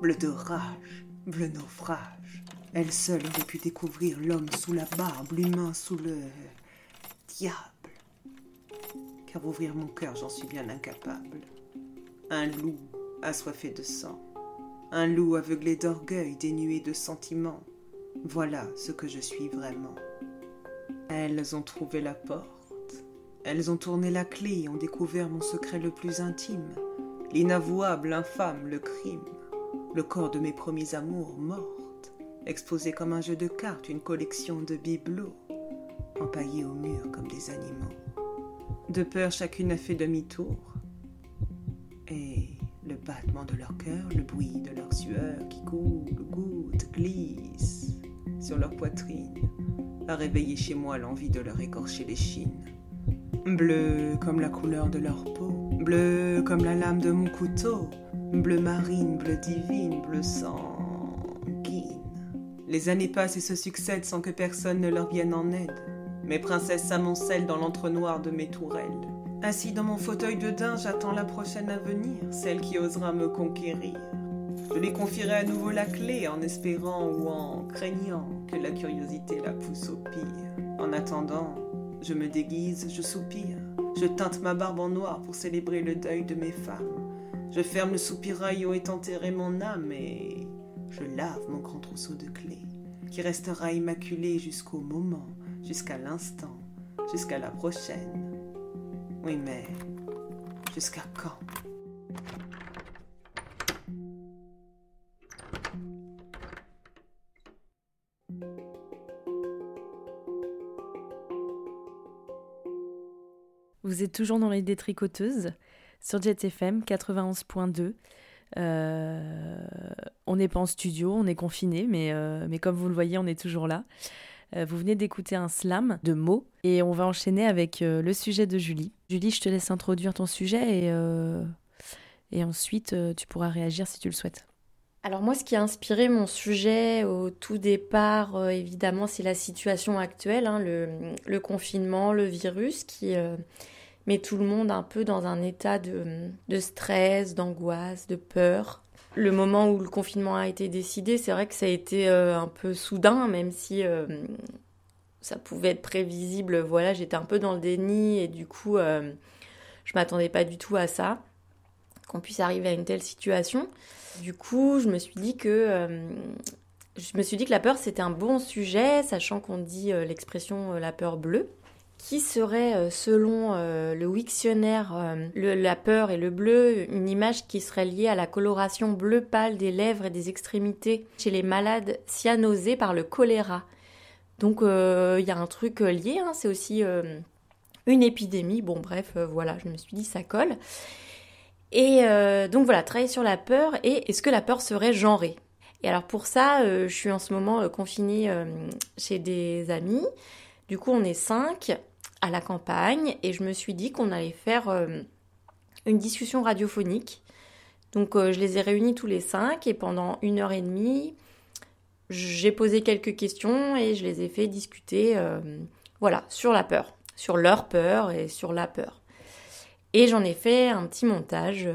bleu de rage, bleu naufrage. Elle seule aurait pu découvrir l'homme sous la barbe, l'humain sous le diable. Car ouvrir mon cœur, j'en suis bien incapable. Un loup assoiffé de sang, un loup aveuglé d'orgueil, dénué de sentiments, voilà ce que je suis vraiment. Elles ont trouvé la porte. Elles ont tourné la clé et ont découvert mon secret le plus intime, l'inavouable, l'infâme, le crime, le corps de mes premiers amours mortes, exposé comme un jeu de cartes, une collection de bibelots, empaillés au mur comme des animaux. De peur, chacune a fait demi-tour. Et le battement de leur cœur, le bruit de leur sueur qui coule, goutte, glisse, sur leur poitrine a réveillé chez moi l'envie de leur écorcher les chines. Bleu comme la couleur de leur peau, bleu comme la lame de mon couteau, bleu marine, bleu divine, bleu sanguine. Les années passent et se succèdent sans que personne ne leur vienne en aide. Mes princesses s'amoncellent dans l'entre-noir de mes tourelles. Assis dans mon fauteuil de daim, j'attends la prochaine à venir, celle qui osera me conquérir. Je lui confierai à nouveau la clé en espérant ou en craignant que la curiosité la pousse au pire. En attendant, je me déguise, je soupire. Je teinte ma barbe en noir pour célébrer le deuil de mes femmes. Je ferme le soupirail où est enterré mon âme et je lave mon grand trousseau de clés qui restera immaculé jusqu'au moment, jusqu'à l'instant, jusqu'à la prochaine. Oui, mais jusqu'à quand? Vous êtes toujours dans les détricoteuses sur JetFM 91.2. Euh, on n'est pas en studio, on est confiné, mais, euh, mais comme vous le voyez, on est toujours là. Euh, vous venez d'écouter un slam de mots et on va enchaîner avec le sujet de Julie. Julie, je te laisse introduire ton sujet et, et ensuite tu pourras réagir si tu le souhaites. Alors moi, ce qui a inspiré mon sujet au tout départ, évidemment, c'est la situation actuelle, hein, le, le, confinement, le virus qui met tout le monde un peu dans un état de, stress, d'angoisse, de peur. Le moment où le confinement a été décidé, c'est vrai que ça a été euh, un peu soudain, même si euh, ça pouvait être prévisible. Voilà, j'étais un peu dans le déni et du coup, euh, je m'attendais pas du tout à ça, qu'on puisse arriver à une telle situation. Du coup, je me suis dit que je me suis dit que la peur c'était un bon sujet, sachant qu'on dit l'expression la peur bleue qui serait, euh, selon euh, le Wiktionnaire, euh, la peur et le bleu, une image qui serait liée à la coloration bleu pâle des lèvres et des extrémités chez les malades cyanosés par le choléra. Donc il y a un truc lié, hein, c'est aussi une épidémie. Bon bref, voilà, je me suis dit ça colle. Et donc voilà, travailler sur la peur et est-ce que la peur serait genrée? Et alors pour ça, je suis en ce moment confinée chez des amis. Du coup, on est cinq à la campagne et je me suis dit qu'on allait faire euh, une discussion radiophonique Donc je les ai réunis tous les cinq et pendant une heure et demie, j'ai posé quelques questions et je les ai fait discuter voilà, sur la peur, sur leur peur et sur la peur. Et j'en ai fait un petit montage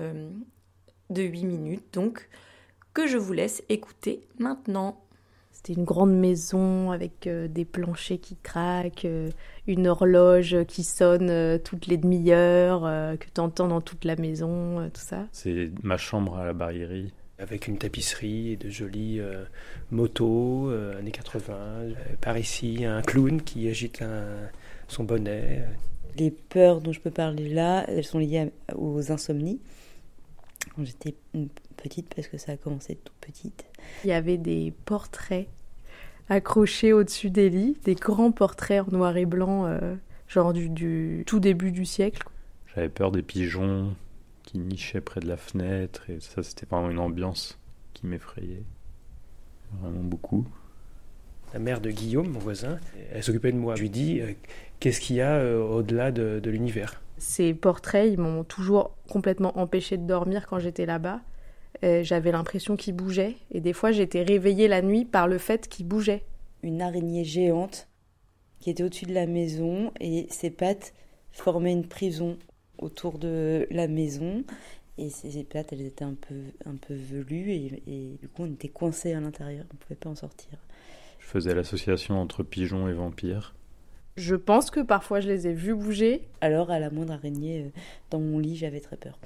de 8 minutes, donc que je vous laisse écouter maintenant. C'était une grande maison avec euh, des planchers qui craquent, euh, une horloge qui sonne euh, toutes les demi-heures, que tu entends dans toute la maison, tout ça. C'est ma chambre à la barillerie. Avec une tapisserie et de jolies motos, années 80. par ici, un clown qui agite son bonnet. Les peurs dont je peux parler là, elles sont liées aux insomnies. Quand j'étais petite, parce que ça a commencé toute petite. Il y avait des portraits accrochés au-dessus des lits, des grands portraits en noir et blanc, euh, genre du, tout début du siècle. J'avais peur des pigeons qui nichaient près de la fenêtre, et ça, c'était vraiment une ambiance qui m'effrayait. Vraiment beaucoup. La mère de Guillaume, mon voisin, elle s'occupait de moi. Je lui dis euh, Qu'est-ce qu'il y a euh, au-delà de l'univers? Ces portraits, ils m'ont toujours complètement empêché de dormir quand j'étais là-bas. Euh, j'avais l'impression qu'il bougeait. Et des fois, j'étais réveillée la nuit par le fait qu'il bougeait. Une araignée géante qui était au-dessus de la maison et ses pattes formaient une prison autour de la maison. Et ses pattes, elles étaient un peu, un peu velues et, et du coup, on était coincés à l'intérieur. On ne pouvait pas en sortir. Je faisais l'association entre pigeons et vampires. Je pense que parfois je les ai vus bouger. Alors, à la moindre araignée euh, dans mon lit, j'avais très peur.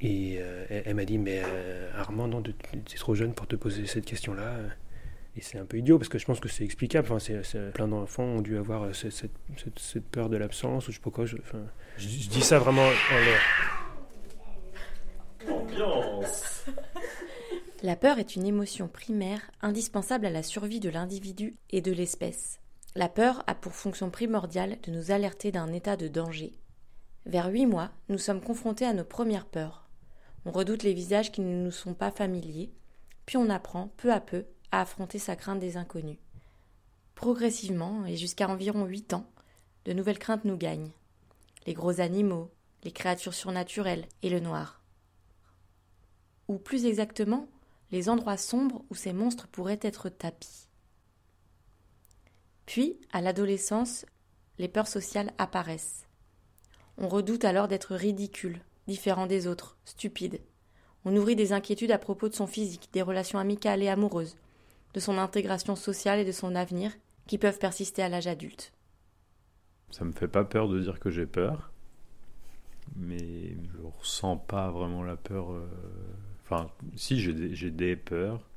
Et euh, elle, m'a dit, mais euh, Armand, non, tu es trop jeune pour te poser cette question-là. Et c'est un peu idiot parce que je pense que c'est explicable. Enfin, c'est, plein d'enfants ont dû avoir cette, cette, peur de l'absence ou je sais pas quoi. Je, enfin, je, dis ça vraiment en l'air. Ambiance. La peur est une émotion primaire indispensable à la survie de l'individu et de l'espèce. La peur a pour fonction primordiale de nous alerter d'un état de danger. Vers huit mois, nous sommes confrontés à nos premières peurs. On redoute les visages qui ne nous sont pas familiers, puis on apprend, peu à peu, à affronter sa crainte des inconnus. Progressivement, et jusqu'à environ huit ans, de nouvelles craintes nous gagnent. Les gros animaux, les créatures surnaturelles et le noir. Ou plus exactement, les endroits sombres où ces monstres pourraient être tapis. Puis, à l'adolescence, les peurs sociales apparaissent. On redoute alors d'être ridicule, différent des autres, stupide. On nourrit des inquiétudes à propos de son physique, des relations amicales et amoureuses, de son intégration sociale et de son avenir, qui peuvent persister à l'âge adulte. Ça me fait pas peur de dire que j'ai peur, mais je ressens pas vraiment la peur. Euh, enfin, si j'ai des, peurs.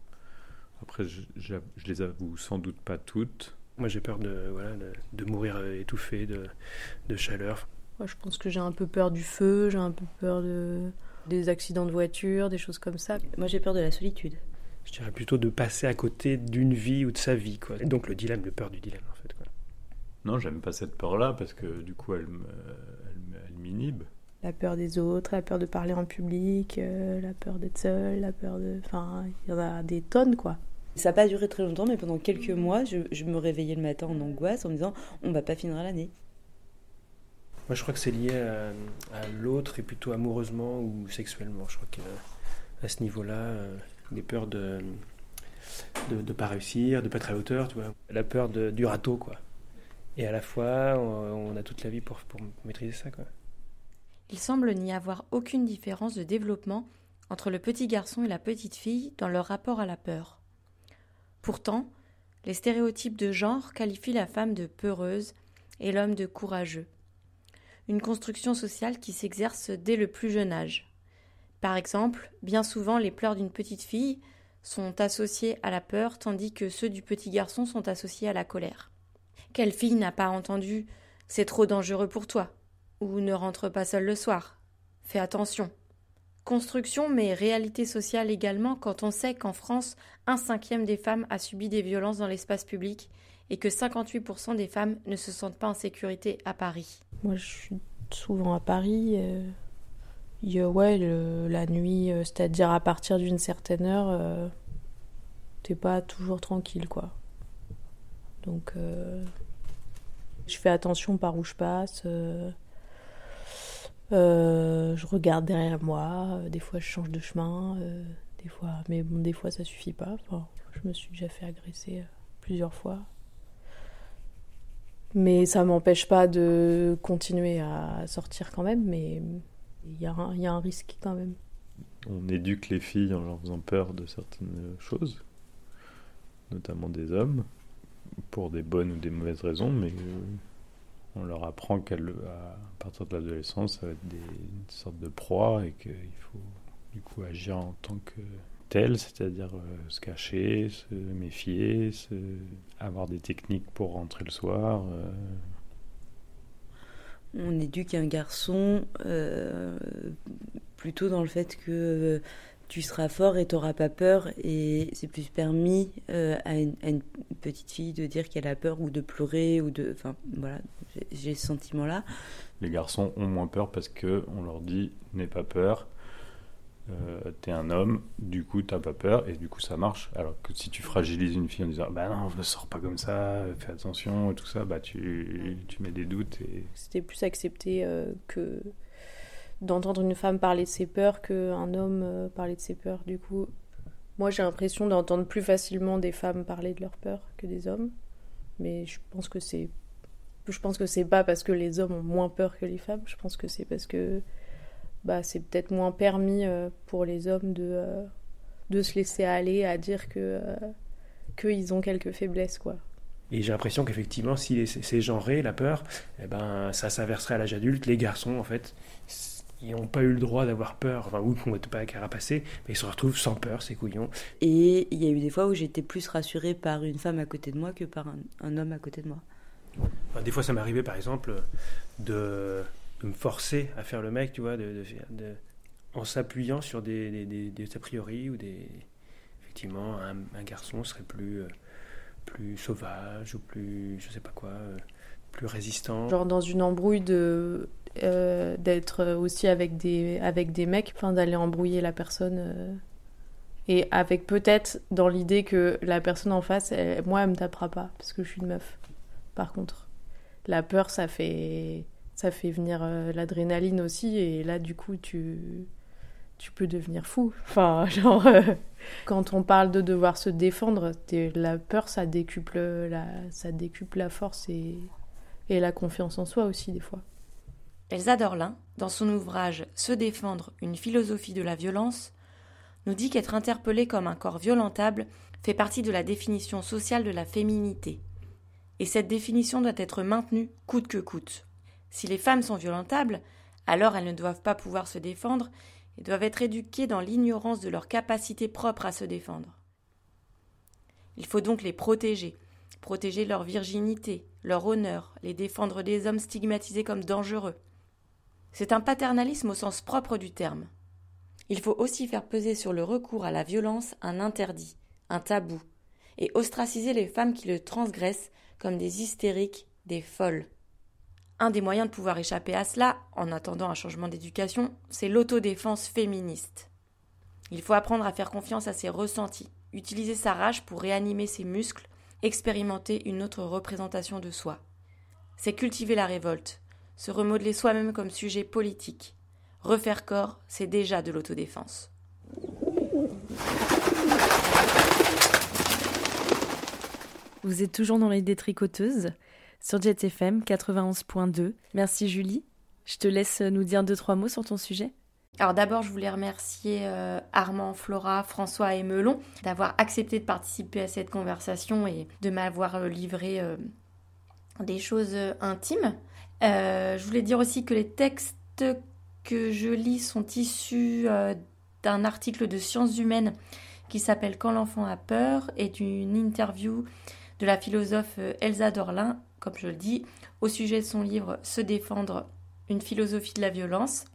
Après, je, les avoue sans doute pas toutes. Moi, j'ai peur de, voilà, de, mourir étouffé de, de chaleur. Moi, je pense que j'ai un peu peur du feu, j'ai un peu peur de... des accidents de voiture, des choses comme ça. Moi, j'ai peur de la solitude. Je dirais plutôt de passer à côté d'une vie ou de sa vie. Quoi. Et donc le dilemme, le peur du dilemme, en fait. Quoi. Non, j'aime pas cette peur-là parce que du coup, elle, elle, m'inhibe. La peur des autres, la peur de parler en public, euh, la peur d'être seul, la peur de. Enfin, il y en a des tonnes, quoi. Ça n'a pas duré très longtemps, mais pendant quelques mois, je, je, me réveillais le matin en angoisse en me disant on va pas finir l'année. Moi, je crois que c'est lié à, l'autre et plutôt amoureusement ou sexuellement. Je crois qu'à ce niveau-là, euh, des peurs de de ne pas réussir, de pas être à la hauteur, tu vois. La peur de, du râteau, quoi. Et à la fois, on, a toute la vie pour, pour maîtriser ça, quoi. Il semble n'y avoir aucune différence de développement entre le petit garçon et la petite fille dans leur rapport à la peur. Pourtant, les stéréotypes de genre qualifient la femme de peureuse et l'homme de courageux une construction sociale qui s'exerce dès le plus jeune âge. Par exemple, bien souvent les pleurs d'une petite fille sont associés à la peur tandis que ceux du petit garçon sont associés à la colère. Quelle fille n'a pas entendu C'est trop dangereux pour toi ou ne rentre pas seule le soir Fais attention. Construction mais réalité sociale également quand on sait qu'en France, un cinquième des femmes a subi des violences dans l'espace public et que 58% des femmes ne se sentent pas en sécurité à Paris. Moi, je suis souvent à Paris. Euh, la nuit, euh, c'est-à-dire à partir d'une certaine heure, euh, t'es pas toujours tranquille, quoi. Donc, je fais attention par où je passe. Je je regarde derrière moi, des fois je change de chemin, des fois, mais bon, des fois ça suffit pas. Enfin, je me suis déjà fait agresser plusieurs fois. Mais ça m'empêche pas de continuer à sortir quand même, mais il y, a un risque quand même. On éduque les filles en leur faisant peur de certaines choses, notamment des hommes, pour des bonnes ou des mauvaises raisons, mais euh, on leur apprend qu'à partir de l'adolescence, ça va être une sorte de proie et qu'il faut du coup agir en tant que tel, c'est-à-dire euh, se cacher, se méfier, avoir des techniques pour rentrer le soir. Euh. On éduque un garçon euh, plutôt dans le fait que tu seras fort et tu n'auras pas peur et c'est plus permis à une, à, une, petite fille de dire qu'elle a peur ou de pleurer ou de enfin voilà j'ai ce sentiment là les garçons ont moins peur parce que on leur dit n'aie pas peur euh, t'es un homme, du coup t'as pas peur et du coup ça marche. Alors que si tu fragilises une fille en disant bah non, ne sors pas comme ça, fais attention et tout ça, bah tu, tu mets des doutes. Et... C'était plus accepté euh, que d'entendre une femme parler de ses peurs qu'un homme euh, parler de ses peurs. Du coup, moi j'ai l'impression d'entendre plus facilement des femmes parler de leurs peurs que des hommes, mais je pense que c'est je pense que c'est pas parce que les hommes ont moins peur que les femmes, je pense que c'est parce que bah, c'est peut-être moins permis euh, pour les hommes de, euh, de se laisser aller à dire que euh, qu'ils ont quelques faiblesses quoi. Et j'ai l'impression qu'effectivement, si c'est genré, la peur, eh ben, ça s'inverserait à l'âge adulte. Les garçons, en fait, ils n'ont pas eu le droit d'avoir peur, enfin, ou qu'on ne pas carapacer, mais ils se retrouvent sans peur, ces couillons. Et il y a eu des fois où j'étais plus rassurée par une femme à côté de moi que par un, un homme à côté de moi. des fois, ça m'arrivait, par exemple, de me forcer à faire le mec, tu vois, de, de, en s'appuyant sur des, des, des, a priori ou des. Effectivement, un, garçon serait plus, euh, plus sauvage ou plus, je sais pas quoi, euh, plus résistant. Genre dans une embrouille de. Euh, d'être aussi avec des, avec des mecs, enfin d'aller embrouiller la personne. et avec peut-être dans l'idée que la personne en face, moi, elle me tapera pas parce que je suis une meuf. Par contre, la peur, ça fait ça fait venir euh, l'adrénaline aussi et là du coup tu tu peux devenir fou enfin genre euh, quand on parle de devoir se défendre la peur ça décuple la ça décuple la force et et la confiance en soi aussi des fois Elsa Dorlin dans son ouvrage Se défendre une philosophie de la violence nous dit qu'être interpellé comme un corps violentable fait partie de la définition sociale de la féminité et cette définition doit être maintenue coûte que coûte si les femmes sont violentables, alors elles ne doivent pas pouvoir se défendre et doivent être éduquées dans l'ignorance de leur capacité propre à se défendre. Il faut donc les protéger, protéger leur virginité, leur honneur, les défendre des hommes stigmatisés comme dangereux. C'est un paternalisme au sens propre du terme. Il faut aussi faire peser sur le recours à la violence un interdit, un tabou, et ostraciser les femmes qui le transgressent comme des hystériques, des folles. Un des moyens de pouvoir échapper à cela, en attendant un changement d'éducation, c'est l'autodéfense féministe. Il faut apprendre à faire confiance à ses ressentis, utiliser sa rage pour réanimer ses muscles, expérimenter une autre représentation de soi. C'est cultiver la révolte, se remodeler soi-même comme sujet politique. Refaire corps, c'est déjà de l'autodéfense. Vous êtes toujours dans les détricoteuses sur JetFM 91.2. Merci Julie. Je te laisse nous dire deux, trois mots sur ton sujet. Alors d'abord, je voulais remercier euh, Armand, Flora, François et Melon d'avoir accepté de participer à cette conversation et de m'avoir euh, livré euh, des choses intimes. Je voulais dire aussi que les textes que je lis sont issus d'un article de Sciences humaines qui s'appelle Quand l'enfant a peur et d'une interview de la philosophe Elsa Dorlin comme je le dis, au sujet de son livre Se défendre, une philosophie de la violence.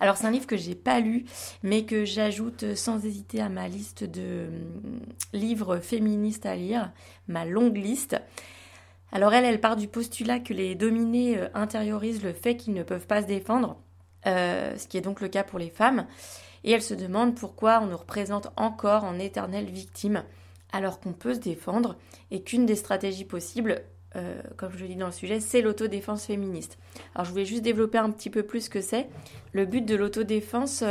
Alors c'est un livre que j'ai pas lu, mais que j'ajoute sans hésiter à ma liste de livres féministes à lire, ma longue liste. Alors elle, elle part du postulat que les dominés euh, intériorisent le fait qu'ils ne peuvent pas se défendre, euh, ce qui est donc le cas pour les femmes, et elle se demande pourquoi on nous représente encore en éternelle victime, alors qu'on peut se défendre, et qu'une des stratégies possibles euh, comme je le dis dans le sujet, c'est l'autodéfense féministe. Alors je voulais juste développer un petit peu plus ce que c'est. Le but de l'autodéfense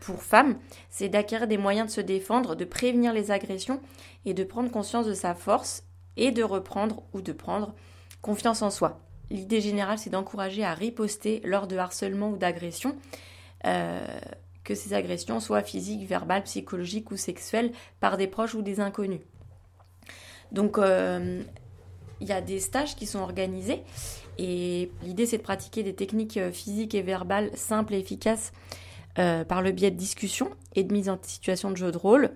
pour femmes, c'est d'acquérir des moyens de se défendre, de prévenir les agressions et de prendre conscience de sa force et de reprendre ou de prendre confiance en soi. L'idée générale, c'est d'encourager à riposter lors de harcèlement ou d'agression, euh, que ces agressions soient physiques, verbales, psychologiques ou sexuelles, par des proches ou des inconnus. Donc, il y a des stages qui sont organisés et l'idée c'est de pratiquer des techniques euh, physiques et verbales simples et efficaces euh, par le biais de discussions et de mise en situation de jeu de rôle,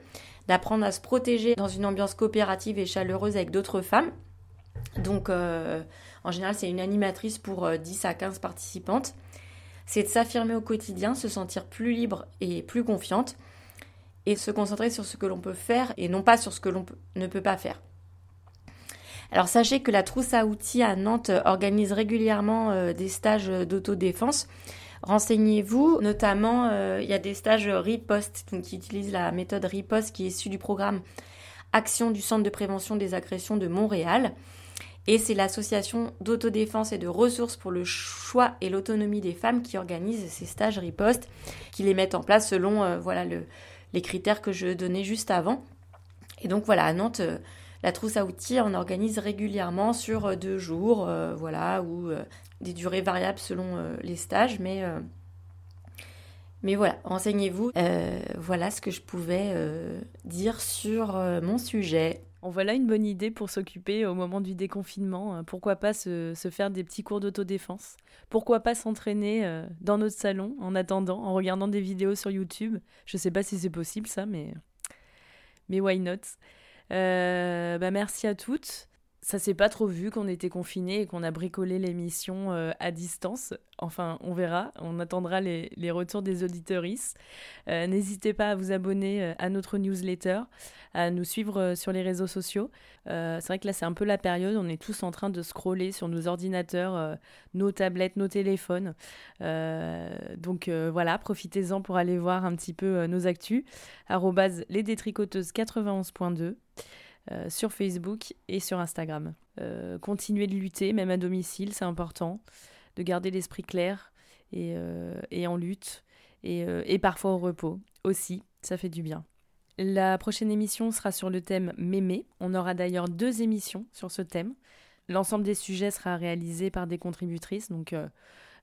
d'apprendre à se protéger dans une ambiance coopérative et chaleureuse avec d'autres femmes. Donc euh, en général c'est une animatrice pour 10 à 15 participantes. C'est de s'affirmer au quotidien, se sentir plus libre et plus confiante et se concentrer sur ce que l'on peut faire et non pas sur ce que l'on ne peut pas faire. Alors sachez que la trousse à outils à Nantes organise régulièrement euh, des stages d'autodéfense. Renseignez-vous, notamment euh, il y a des stages riposte qui utilisent la méthode riposte qui est issue du programme Action du Centre de prévention des agressions de Montréal. Et c'est l'association d'autodéfense et de ressources pour le choix et l'autonomie des femmes qui organise ces stages riposte, qui les mettent en place selon euh, voilà, les critères que je donnais juste avant. Et donc voilà, à Nantes, la trousse à outils, on organise régulièrement sur euh, deux jours, euh, voilà, euh, des durées variables selon les stages, mais, mais voilà, renseignez-vous. voilà ce que je pouvais dire sur mon sujet. En voilà une bonne idée pour s'occuper au moment du déconfinement. Pourquoi pas se, se faire des petits cours d'autodéfense? Pourquoi pas s'entraîner dans notre salon en attendant, en regardant des vidéos sur YouTube? Je sais pas si c'est possible ça, mais, mais why not? Euh, bah merci à toutes. Ça s'est pas trop vu qu'on était confinés et qu'on a bricolé l'émission euh, à distance. Enfin, on verra. On attendra les, les retours des auditeuristes. Euh, n'hésitez pas à vous abonner à notre newsletter, à nous suivre sur les réseaux sociaux. c'est vrai que là, c'est un peu la période. On est tous en train de scroller sur nos ordinateurs, nos tablettes, nos téléphones. donc voilà, profitez-en pour aller voir un petit peu nos actus. les détricoteuses 91.2. Euh, sur Facebook et sur Instagram. Euh, continuer de lutter, même à domicile, c'est important, de garder l'esprit clair et, euh, en lutte, et, parfois au repos aussi, ça fait du bien. La prochaine émission sera sur le thème mémé. On aura d'ailleurs deux émissions sur ce thème. L'ensemble des sujets sera réalisé par des contributrices, donc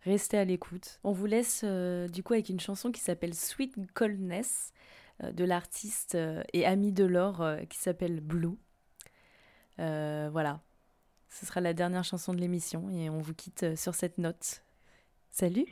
restez à l'écoute. On vous laisse du coup avec une chanson qui s'appelle Sweet Coldness euh, de l'artiste euh, et ami de l'or euh, qui s'appelle Blue. voilà, ce sera la dernière chanson de l'émission et on vous quitte sur cette note. Salut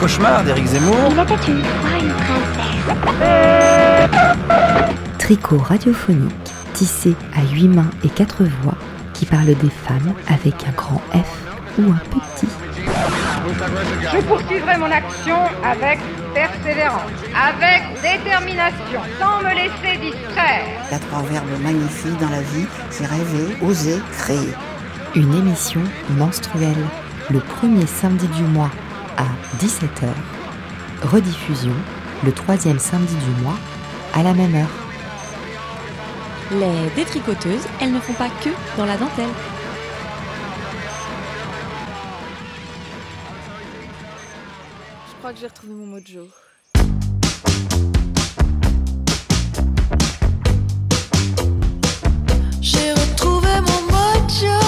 Cauchemar d'Éric Zemmour. Tricot radiophonique, tissé à huit mains et quatre voix, qui parle des femmes avec un grand F ou un petit. Je poursuivrai mon action avec persévérance, avec détermination, sans me laisser distraire. Il y a trois dans la vie, c'est rêver, oser, créer. Une émission menstruelle le premier samedi du mois à 17h. Rediffusion le troisième samedi du mois à la même heure. Les détricoteuses, elles ne font pas que dans la dentelle. Je crois que j'ai retrouvé mon mojo. J'ai retrouvé mon mojo.